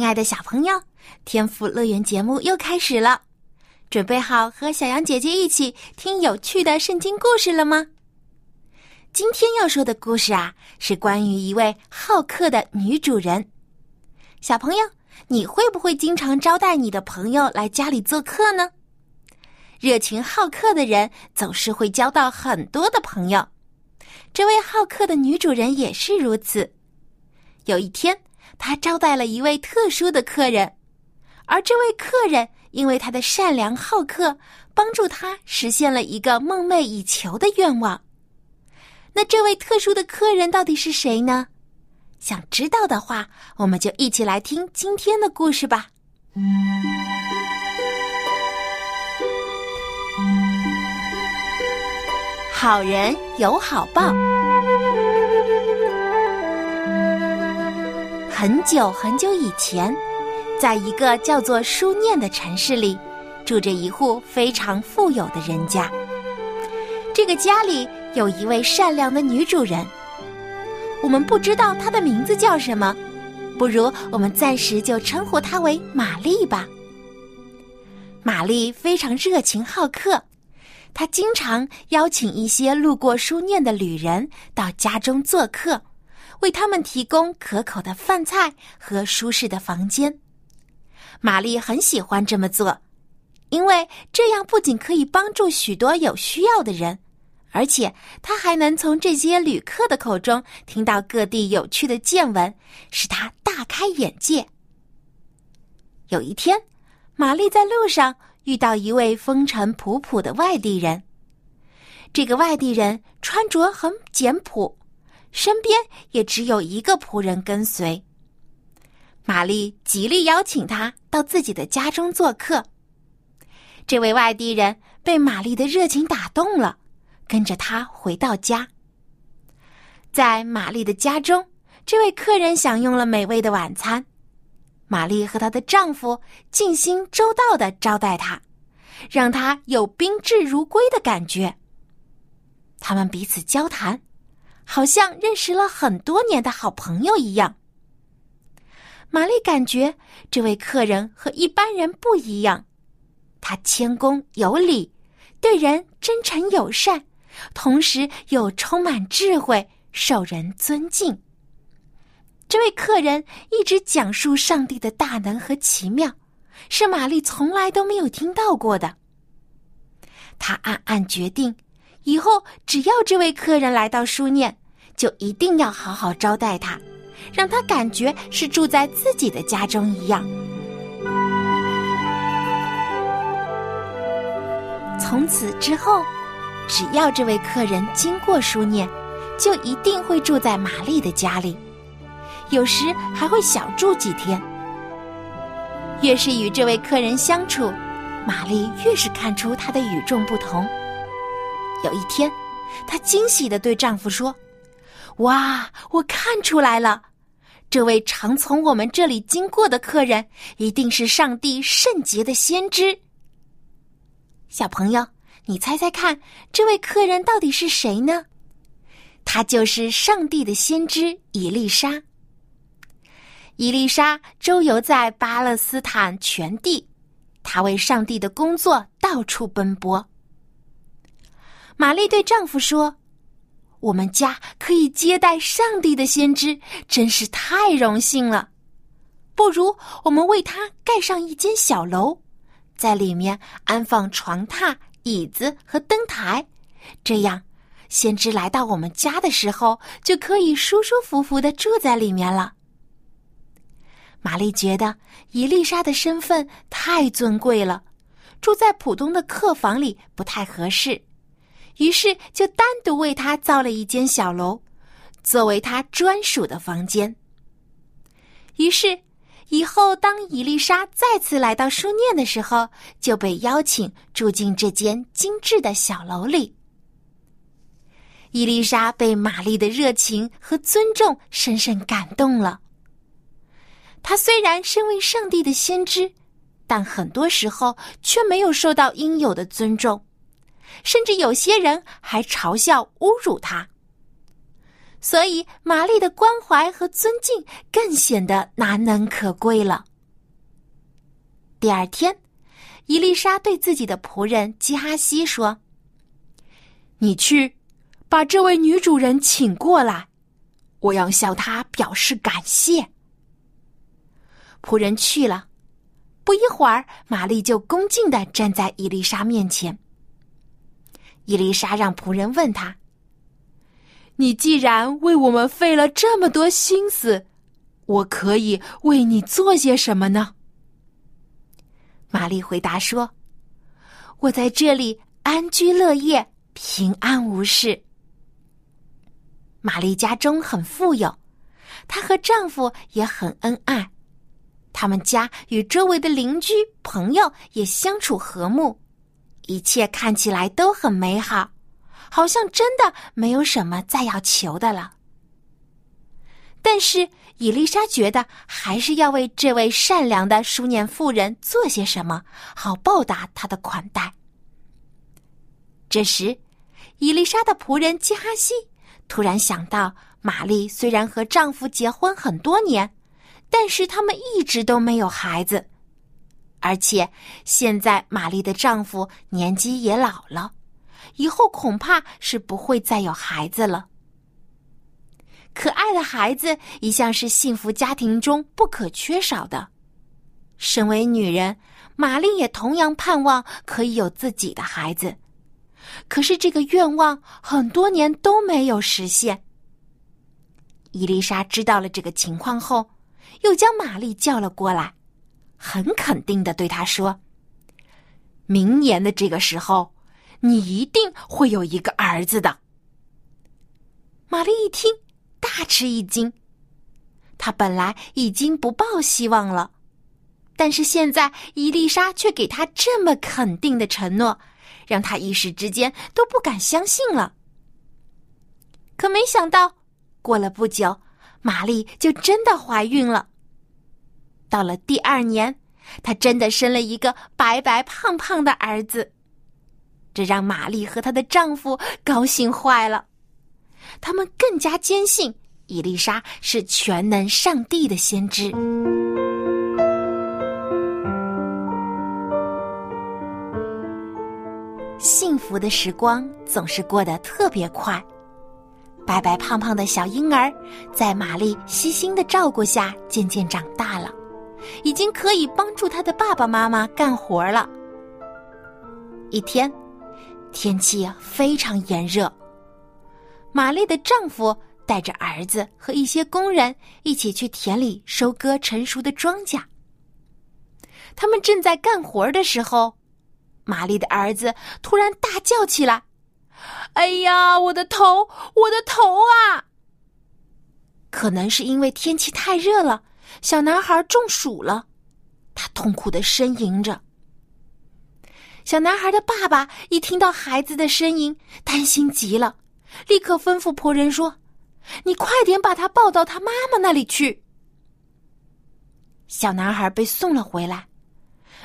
亲爱的小朋友，天赋乐园节目又开始了，准备好和小羊姐姐一起听有趣的圣经故事了吗？今天要说的故事啊，是关于一位好客的女主人。小朋友，你会不会经常招待你的朋友来家里做客呢？热情好客的人总是会交到很多的朋友，这位好客的女主人也是如此。有一天。他招待了一位特殊的客人，而这位客人因为他的善良好客，帮助他实现了一个梦寐以求的愿望。那这位特殊的客人到底是谁呢？想知道的话，我们就一起来听今天的故事吧。好人有好报。很久很久以前，在一个叫做书念的城市里，住着一户非常富有的人家。这个家里有一位善良的女主人，我们不知道她的名字叫什么，不如我们暂时就称呼她为玛丽吧。玛丽非常热情好客，她经常邀请一些路过书念的旅人到家中做客。为他们提供可口的饭菜和舒适的房间，玛丽很喜欢这么做，因为这样不仅可以帮助许多有需要的人，而且她还能从这些旅客的口中听到各地有趣的见闻，使她大开眼界。有一天，玛丽在路上遇到一位风尘仆仆的外地人，这个外地人穿着很简朴。身边也只有一个仆人跟随。玛丽极力邀请他到自己的家中做客。这位外地人被玛丽的热情打动了，跟着他回到家。在玛丽的家中，这位客人享用了美味的晚餐。玛丽和她的丈夫尽心周到的招待他，让他有宾至如归的感觉。他们彼此交谈。好像认识了很多年的好朋友一样。玛丽感觉这位客人和一般人不一样，他谦恭有礼，对人真诚友善，同时又充满智慧，受人尊敬。这位客人一直讲述上帝的大能和奇妙，是玛丽从来都没有听到过的。他暗暗决定，以后只要这位客人来到书念。就一定要好好招待他，让他感觉是住在自己的家中一样。从此之后，只要这位客人经过书念，就一定会住在玛丽的家里，有时还会小住几天。越是与这位客人相处，玛丽越是看出他的与众不同。有一天，她惊喜的对丈夫说。哇！我看出来了，这位常从我们这里经过的客人，一定是上帝圣洁的先知。小朋友，你猜猜看，这位客人到底是谁呢？他就是上帝的先知伊丽莎。伊丽莎周游在巴勒斯坦全地，她为上帝的工作到处奔波。玛丽对丈夫说。我们家可以接待上帝的先知，真是太荣幸了。不如我们为他盖上一间小楼，在里面安放床榻、椅子和灯台，这样先知来到我们家的时候，就可以舒舒服服的住在里面了。玛丽觉得伊丽莎的身份太尊贵了，住在普通的客房里不太合适。于是就单独为他造了一间小楼，作为他专属的房间。于是，以后当伊丽莎再次来到书念的时候，就被邀请住进这间精致的小楼里。伊丽莎被玛丽的热情和尊重深深感动了。她虽然身为上帝的先知，但很多时候却没有受到应有的尊重，甚至有些人还嘲笑、侮辱他。所以，玛丽的关怀和尊敬更显得难能可贵了。第二天，伊丽莎对自己的仆人基哈西说：“你去。”把这位女主人请过来，我要向她表示感谢。仆人去了，不一会儿，玛丽就恭敬的站在伊丽莎面前。伊丽莎让仆人问他：“你既然为我们费了这么多心思，我可以为你做些什么呢？”玛丽回答说：“我在这里安居乐业，平安无事。”玛丽家中很富有，她和丈夫也很恩爱，他们家与周围的邻居朋友也相处和睦，一切看起来都很美好，好像真的没有什么再要求的了。但是伊丽莎觉得还是要为这位善良的书念妇人做些什么，好报答她的款待。这时，伊丽莎的仆人基哈西。突然想到，玛丽虽然和丈夫结婚很多年，但是他们一直都没有孩子，而且现在玛丽的丈夫年纪也老了，以后恐怕是不会再有孩子了。可爱的孩子一向是幸福家庭中不可缺少的。身为女人，玛丽也同样盼望可以有自己的孩子。可是这个愿望很多年都没有实现。伊丽莎知道了这个情况后，又将玛丽叫了过来，很肯定的对他说：“明年的这个时候，你一定会有一个儿子的。”玛丽一听，大吃一惊。她本来已经不抱希望了，但是现在伊丽莎却给她这么肯定的承诺。让他一时之间都不敢相信了。可没想到，过了不久，玛丽就真的怀孕了。到了第二年，她真的生了一个白白胖胖的儿子，这让玛丽和她的丈夫高兴坏了。他们更加坚信伊丽莎是全能上帝的先知。幸福的时光总是过得特别快，白白胖胖的小婴儿在玛丽悉心的照顾下渐渐长大了，已经可以帮助他的爸爸妈妈干活了。一天，天气非常炎热，玛丽的丈夫带着儿子和一些工人一起去田里收割成熟的庄稼。他们正在干活的时候。玛丽的儿子突然大叫起来：“哎呀，我的头，我的头啊！”可能是因为天气太热了，小男孩中暑了，他痛苦的呻吟着。小男孩的爸爸一听到孩子的呻吟，担心极了，立刻吩咐仆人说：“你快点把他抱到他妈妈那里去。”小男孩被送了回来。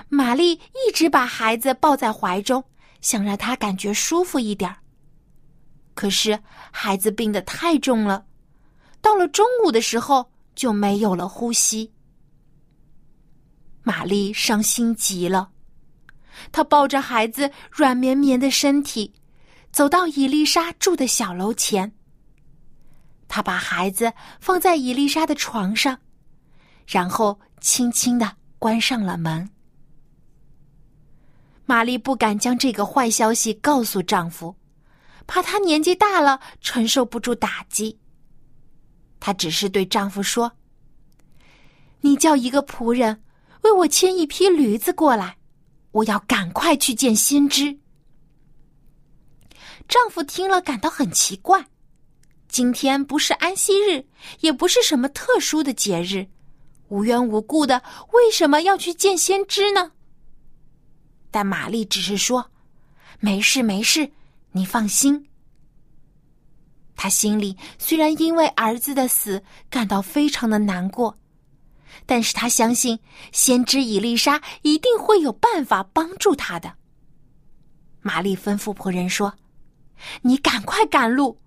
玛丽一直把孩子抱在怀中，想让他感觉舒服一点可是孩子病得太重了，到了中午的时候就没有了呼吸。玛丽伤心极了，她抱着孩子软绵绵的身体，走到伊丽莎住的小楼前。她把孩子放在伊丽莎的床上，然后轻轻的关上了门。玛丽不敢将这个坏消息告诉丈夫，怕他年纪大了承受不住打击。她只是对丈夫说：“你叫一个仆人为我牵一匹驴子过来，我要赶快去见先知。”丈夫听了感到很奇怪，今天不是安息日，也不是什么特殊的节日，无缘无故的为什么要去见先知呢？但玛丽只是说：“没事，没事，你放心。”他心里虽然因为儿子的死感到非常的难过，但是他相信先知伊丽莎一定会有办法帮助他的。玛丽吩咐仆人说：“你赶快赶路。”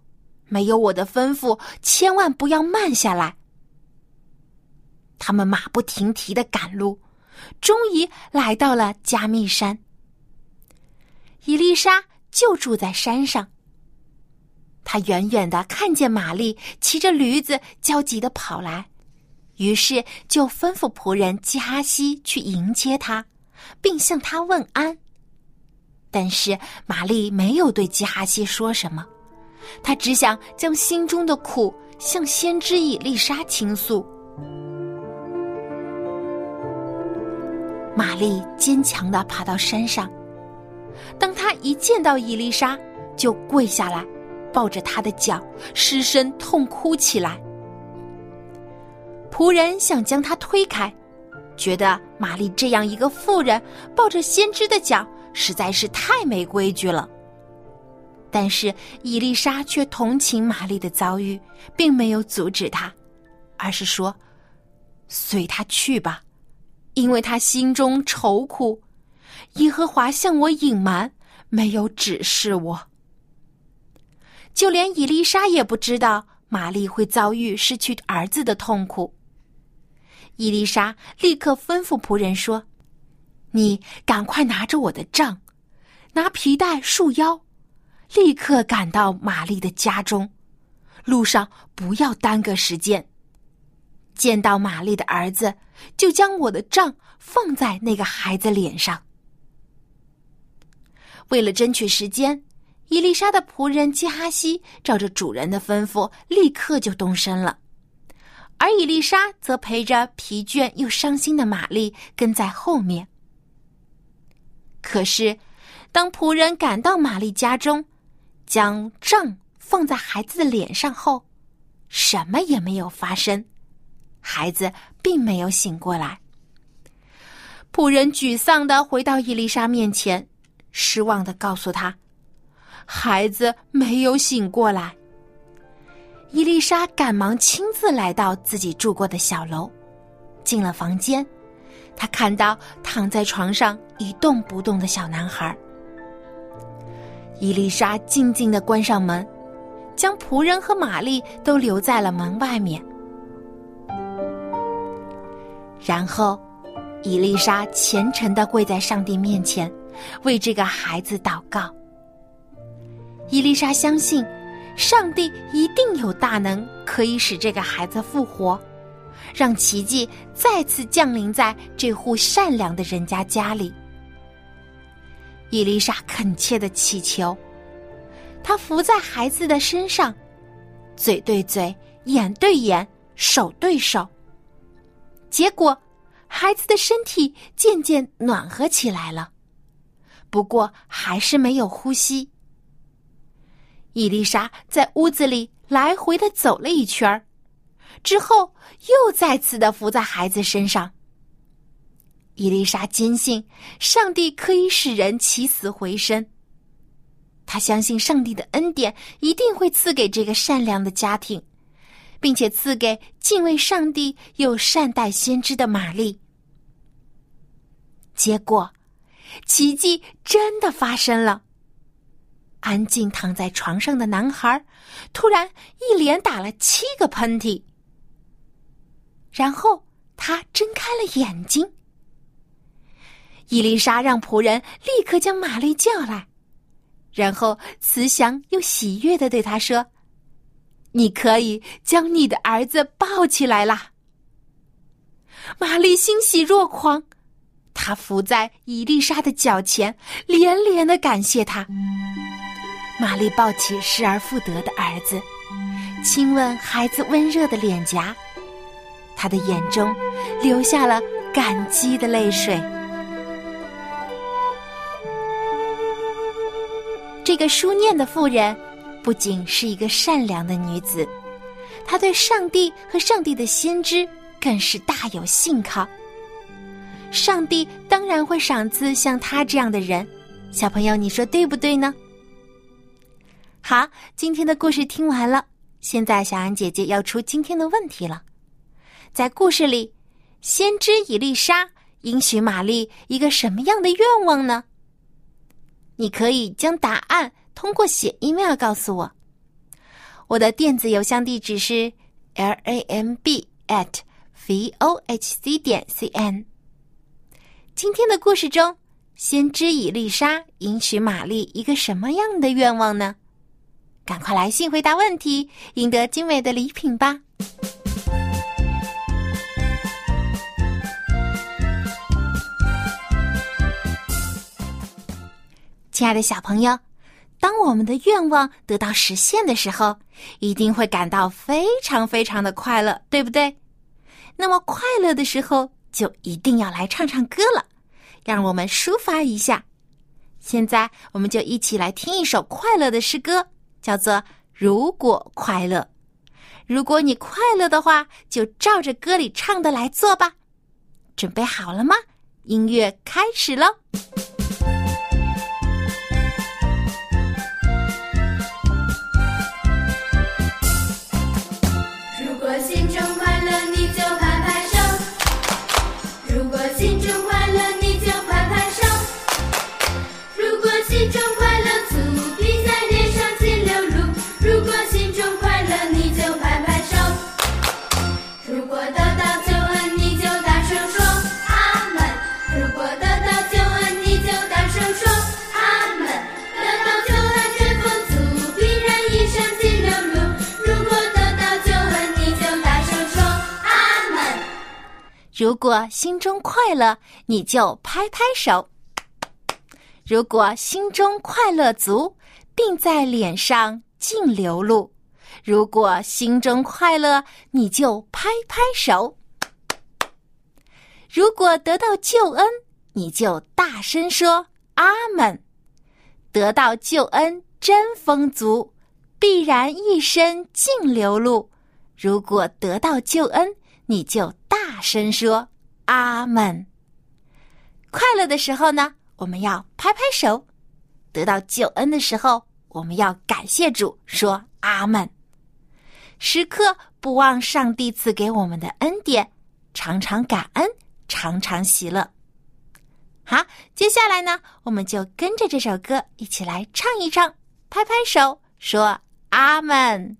没有我的吩咐，千万不要慢下来。他们马不停蹄的赶路，终于来到了加密山。伊丽莎就住在山上。他远远的看见玛丽骑着驴子焦急的跑来，于是就吩咐仆人基哈西去迎接他，并向他问安。但是玛丽没有对基哈西说什么。他只想将心中的苦向先知伊丽莎倾诉。玛丽坚强的爬到山上，当她一见到伊丽莎，就跪下来，抱着他的脚，失声痛哭起来。仆人想将他推开，觉得玛丽这样一个妇人抱着先知的脚，实在是太没规矩了。但是伊丽莎却同情玛丽的遭遇，并没有阻止她，而是说：“随他去吧，因为他心中愁苦，耶和华向我隐瞒，没有指示我。就连伊丽莎也不知道玛丽会遭遇失去儿子的痛苦。”伊丽莎立刻吩咐仆人说：“你赶快拿着我的杖，拿皮带束腰。”立刻赶到玛丽的家中，路上不要耽搁时间。见到玛丽的儿子，就将我的杖放在那个孩子脸上。为了争取时间，伊丽莎的仆人基哈西照着主人的吩咐，立刻就动身了，而伊丽莎则陪着疲倦又伤心的玛丽跟在后面。可是，当仆人赶到玛丽家中，将杖放在孩子的脸上后，什么也没有发生，孩子并没有醒过来。仆人沮丧的回到伊丽莎面前，失望的告诉他，孩子没有醒过来。伊丽莎赶忙亲自来到自己住过的小楼，进了房间，她看到躺在床上一动不动的小男孩。伊丽莎静静的关上门，将仆人和玛丽都留在了门外面。然后，伊丽莎虔诚的跪在上帝面前，为这个孩子祷告。伊丽莎相信，上帝一定有大能，可以使这个孩子复活，让奇迹再次降临在这户善良的人家家里。伊丽莎恳切的祈求，她伏在孩子的身上，嘴对嘴，眼对眼，手对手。结果，孩子的身体渐渐暖和起来了，不过还是没有呼吸。伊丽莎在屋子里来回的走了一圈儿，之后又再次的伏在孩子身上。伊丽莎坚信上帝可以使人起死回生。她相信上帝的恩典一定会赐给这个善良的家庭，并且赐给敬畏上帝又善待先知的玛丽。结果，奇迹真的发生了。安静躺在床上的男孩突然一连打了七个喷嚏，然后他睁开了眼睛。伊丽莎让仆人立刻将玛丽叫来，然后慈祥又喜悦的对他说：“你可以将你的儿子抱起来啦。”玛丽欣喜若狂，她伏在伊丽莎的脚前，连连的感谢他。玛丽抱起失而复得的儿子，亲吻孩子温热的脸颊，她的眼中流下了感激的泪水。这个书念的妇人，不仅是一个善良的女子，她对上帝和上帝的先知更是大有信靠。上帝当然会赏赐像她这样的人。小朋友，你说对不对呢？好，今天的故事听完了，现在小安姐姐要出今天的问题了。在故事里，先知伊丽莎应许玛丽一个什么样的愿望呢？你可以将答案通过写 email 告诉我。我的电子邮箱地址是 l a m b at v o h c 点 c n。今天的故事中。先知伊丽莎允许玛丽一个什么样的愿望呢？赶快来信回答问题，赢得精美的礼品吧！亲爱的小朋友，当我们的愿望得到实现的时候，一定会感到非常非常的快乐，对不对？那么快乐的时候，就一定要来唱唱歌了。让我们抒发一下。现在，我们就一起来听一首快乐的诗歌，叫做《如果快乐》。如果你快乐的话，就照着歌里唱的来做吧。准备好了吗？音乐开始喽！如果心中快乐，你就拍拍手；如果心中快乐足，并在脸上尽流露；如果心中快乐，你就拍拍手；如果得到救恩，你就大声说阿门。得到救恩真丰足，必然一生尽流露；如果得到救恩，你就大声说阿门。快乐的时候呢，我们要拍拍手；得到救恩的时候，我们要感谢主，说阿门。时刻不忘上帝赐给我们的恩典，常常感恩，常常喜乐。好，接下来呢，我们就跟着这首歌一起来唱一唱，拍拍手，说阿门。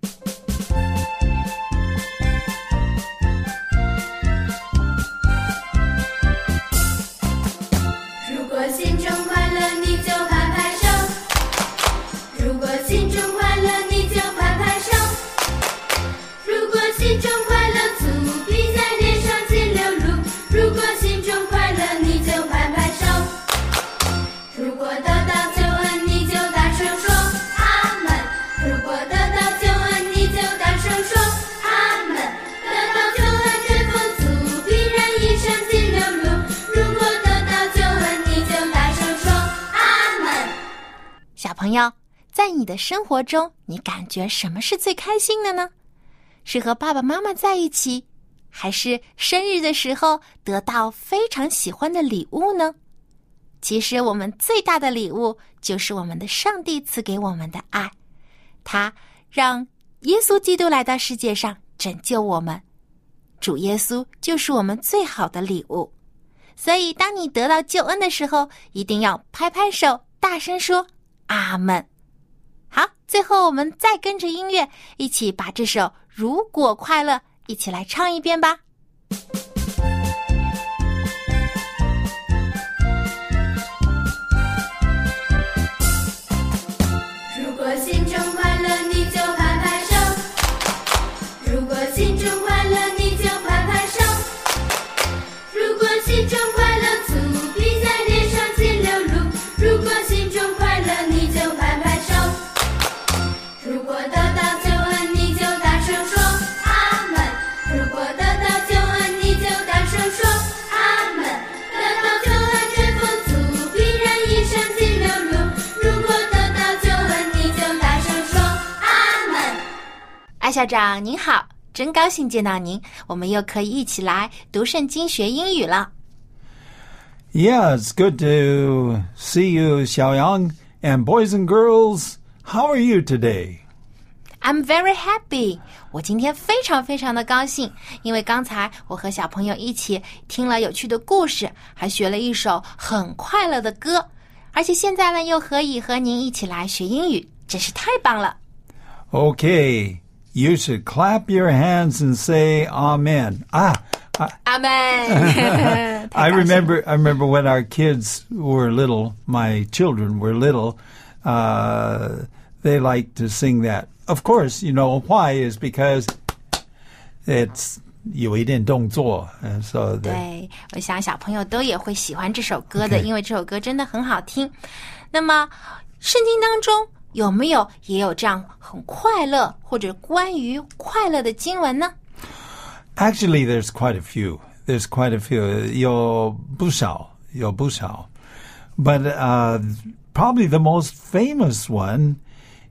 生活中，你感觉什么是最开心的呢？是和爸爸妈妈在一起，还是生日的时候得到非常喜欢的礼物呢？其实，我们最大的礼物就是我们的上帝赐给我们的爱，他让耶稣基督来到世界上拯救我们，主耶稣就是我们最好的礼物。所以，当你得到救恩的时候，一定要拍拍手，大声说。阿门。好，最后我们再跟着音乐一起把这首《如果快乐》一起来唱一遍吧。校长您好，真高兴见到您，我们又可以一起来读圣经学英语了。Yeah, it's good to see you, Xiaoyang. And boys and girls, how are you today? I'm very happy，我今天非常非常的高兴，因为刚才我和小朋友一起听了有趣的故事，还学了一首很快乐的歌，而且现在呢又可以和您一起来学英语，真是太棒了。Okay, you should clap your hands and say Amen. Ah, I, 阿门。 I remember. I remember when our kids were little. My children were little. Uh, they liked to sing that. Of course, you know why is because it's 有一点动作, and so the, 对，我想小朋友都也会喜欢这首歌的 OK 因为这首歌真的很好听。那么，圣经当中 有没有也有这样很快乐或者关于快乐的经文呢？ Actually, there's quite a few. There's quite a few. 有不少,有不少. But uh, probably the most famous one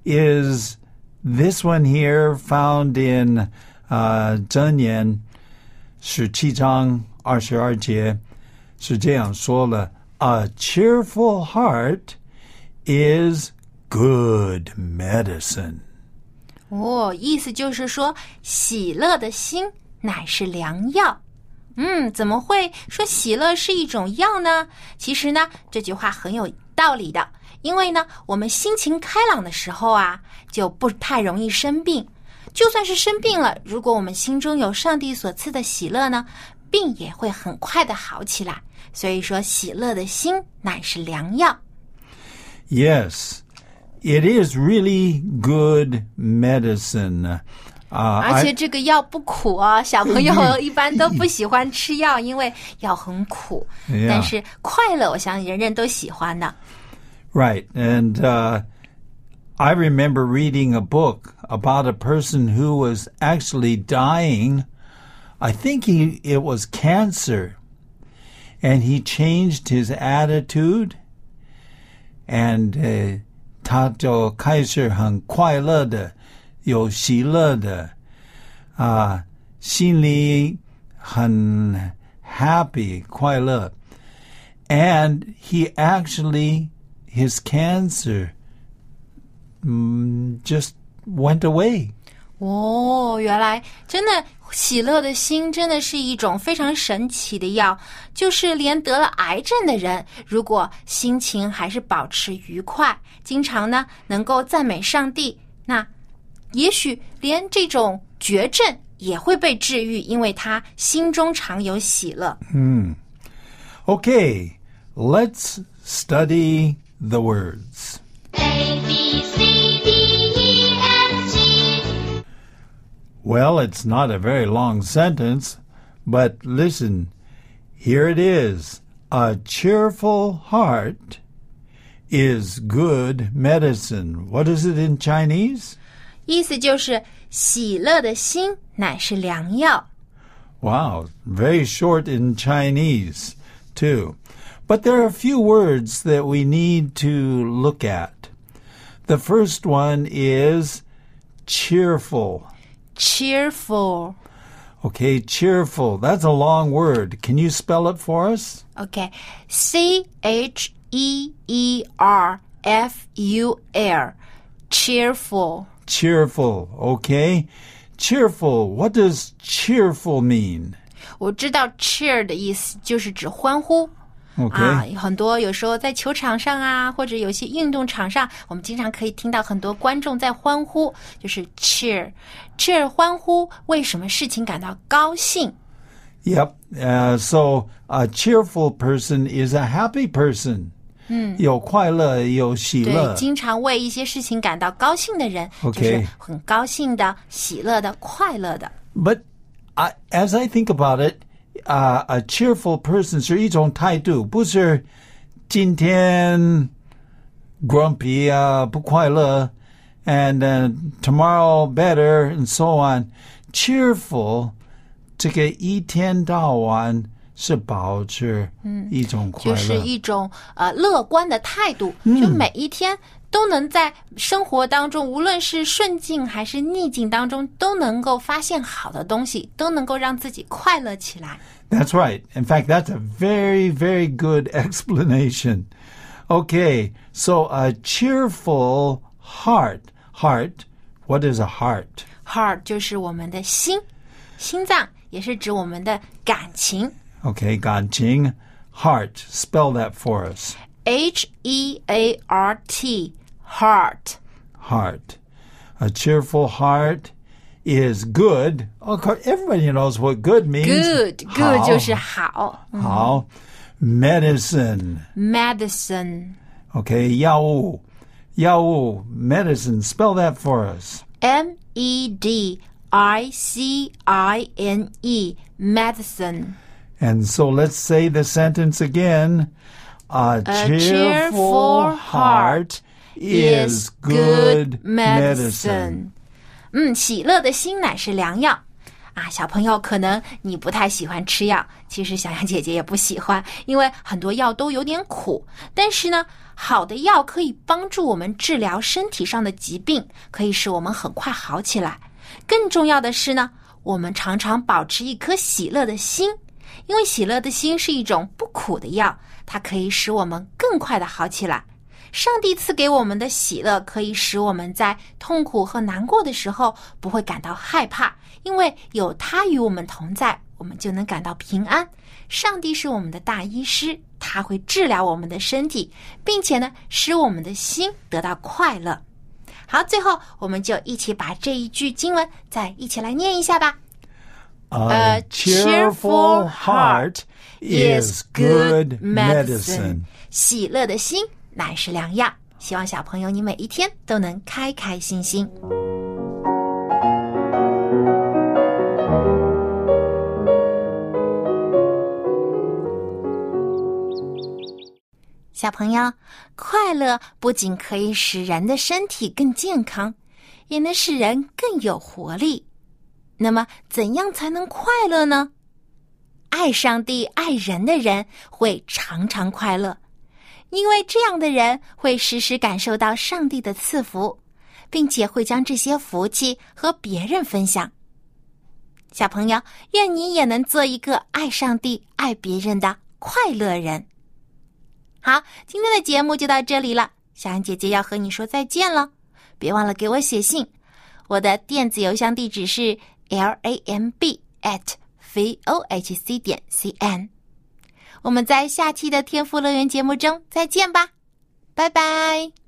is this one here, found in uh, 箴言十七章二十二节，是这样说了：A cheerful heart is good medicine. 哦，意思就是说，喜乐的心乃是良药。嗯，怎么会说喜乐是一种药呢？其实呢，这句话很有道理的。因为呢，我们心情开朗的时候啊，就不太容易生病。就算是生病了，如果我们心中有上帝所赐的喜乐呢，病也会很快的好起来。所以说，喜乐的心乃是良药。Yes, it is really good medicine. Uh, 而且 I- 这个药不苦哦，小朋友一般都不喜欢吃药，因为药很苦。 Yeah. 但是快乐，我想人人都喜欢的。 Right. And uh, I remember reading a book about a person who was actually dying. I think he it was cancer. And he changed his attitude and uh, 他就开始很快乐的，有喜乐的，啊，心里很 happy 快乐。and he actually his cancer mm, just went away. 哦，原来真的喜乐的心真的是一种非常神奇的药，就是连得了癌症的人，如果心情还是保持愉快，经常呢能够赞美上帝，那也许连这种绝症也会被治愈，因为他心中常有喜乐。嗯 Okay, let's study the words. Well, it's not a very long sentence, but listen. Here it is. A cheerful heart is good medicine. What is it in Chinese? 意思就是喜乐的心乃是良药。 Wow, very short in Chinese, too. But there are a few words that we need to look at. The first one is cheerful. Cheerful。 Okay, cheerful. That's a long word. Can you spell it for us? OK，C H E E R F U L，cheerful。 Cheerful, okay? Cheerful. What does cheerful mean? 我知道 cheer 的意思就是指欢呼。 Okay. 啊，很多有时候在球场上啊，或者有些运动场上，我们经常可以听到很多观众在欢呼，就是 cheer，cheer 欢呼，为什么事情感到高兴？Yep. Uh, so a cheerful person is a happy person. 有快乐，有喜乐。对，经常为一些事情感到高兴的人 OK 就是很高兴的、喜乐的、快乐的。But I, as I think about it, uh, a cheerful person 是一种态度，不是今天 grumpy 啊，不快乐 and uh, tomorrow better and so on. Cheerful 这个一天到晚是保持一种快乐。就是一种呃乐观的态度，就每一天都能在生活当中，无论是顺境还是逆境当中，都能够发现好的东西，都能够让自己快乐起来。That's right. In fact, that's a very, very good explanation. Okay, so a cheerful heart. Heart. What is a heart? Heart 就是我们的心，心脏也是指我们的感情。 Okay, Ganjing. Heart. Spell that for us. H E A R T heart Heart. A cheerful heart is good. Of course, everybody knows what good means. good good 好就是好。好 medicine. Medicine Okay, 药物.药物 medicine. Spell that for us. M E D I C I N E medicine And so let's say the sentence again. A, cheerful, cheerful heart is good medicine. 嗯，喜乐的心乃是良药啊！小朋友，可能你不太喜欢吃药，其实小羊姐姐也不喜欢，因为很多药都有点苦。但是呢，好的药可以帮助我们治疗身体上的疾病，可以使我们很快好起来。更重要的是呢，我们常常保持一颗喜乐的心，因为喜乐的心是一种不苦的药，它可以使我们更快的好起来。上帝赐给我们的喜乐，可以使我们在痛苦和难过的时候不会感到害怕，因为有他与我们同在，我们就能感到平安。上帝是我们的大医师，他会治疗我们的身体，并且呢，使我们的心得到快乐。好，最后我们就一起把这一句经文再一起来念一下吧。A cheerful heart is good medicine. 喜乐的心乃是良药。希望小朋友你每一天都能开开心心。小朋友，快乐不仅可以使人的身体更健康，也能使人更有活力。那么，怎样才能快乐呢？爱上帝、爱人的人会常常快乐，因为这样的人会时时感受到上帝的赐福，并且会将这些福气和别人分享。小朋友，愿你也能做一个爱上帝、爱别人的快乐人。好，今天的节目就到这里了，小安姐姐要和你说再见了，别忘了给我写信，我的电子邮箱地址是 l a m b at v o h c 点 c n。我们在下期的天赋乐园节目中再见吧，拜拜。